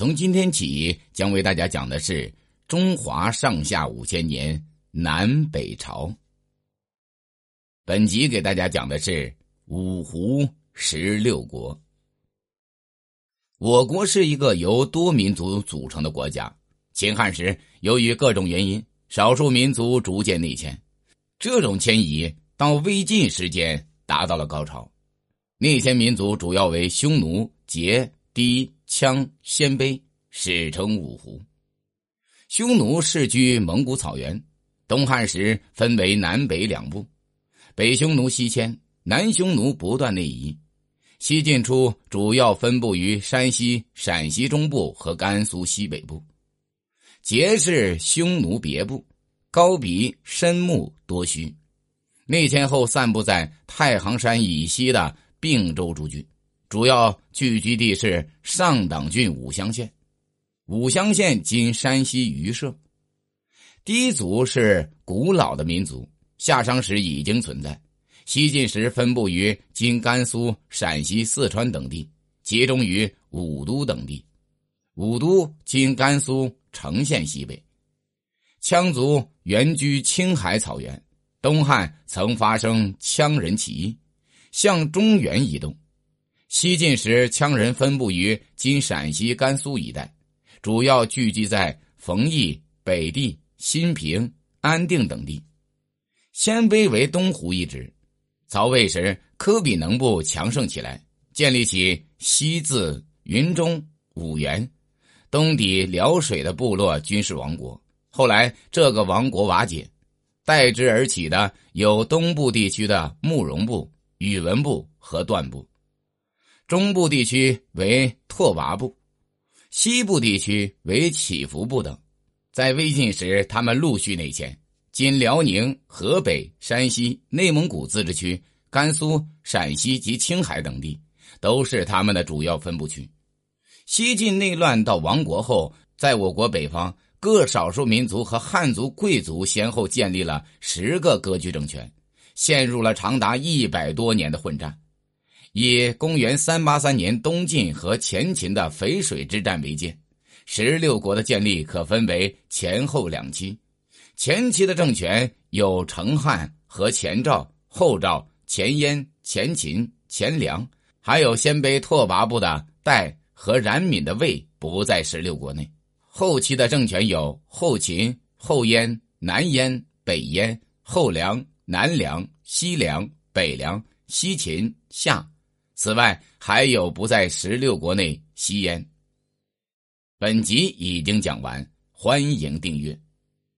从今天起，将为大家讲的是中华上下五千年南北朝。本集给大家讲的是五胡十六国。我国是一个由多民族组成的国家。秦汉时，由于各种原因，少数民族逐渐内迁。这种迁移到魏晋时间达到了高潮。内迁民族主要为匈奴、羯、氐。羌、鲜卑史称五胡。匈奴世居蒙古草原，东汉时分为南北两部，北匈奴西迁，南匈奴不断内移。西晋初主要分布于山西、陕西中部和甘肃西北部。羯是匈奴别部，高鼻深目多须，内迁后散布在太行山以西的并州诸郡。主要聚居地是上党郡武乡县，武乡县今山西榆社。氐族是古老的民族，夏商时已经存在，西晋时分布于今甘肃、陕西、四川等地，集中于武都等地。武都今甘肃成县西北。羌族原居青海草原，东汉曾发生羌人起义，向中原移动。西晋时，羌人分布于今陕西、甘肃一带，主要聚集在冯邑、北地、新平、安定等地。鲜卑为东胡一支。曹魏时，科比能部强盛起来，建立起西自云中、五原，东抵辽水的部落军事王国。后来，这个王国瓦解，代之而起的有东部地区的慕容部、宇文部和段部。中部地区为拓跋部，西部地区为乞伏部等。在魏晋时，他们陆续内迁。今辽宁、河北、山西、内蒙古自治区、甘肃、陕西及青海等地，都是他们的主要分布区。西晋内乱到亡国后，在我国北方，各少数民族和汉族贵族先后建立了十个割据政权，陷入了长达一百多年的混战。以公元三八三年东晋和前秦的淝水之战为界，十六国的建立可分为前后两期。前期的政权有成汉和前赵、后赵、前燕、前秦、前凉，还有鲜卑拓跋部的代和冉闵的魏不在十六国内。后期的政权有后秦、后燕、南燕、北燕、后凉、南凉、西凉、北凉、西秦、夏。此外，还有不在十六国内吸烟。本集已经讲完，欢迎订阅。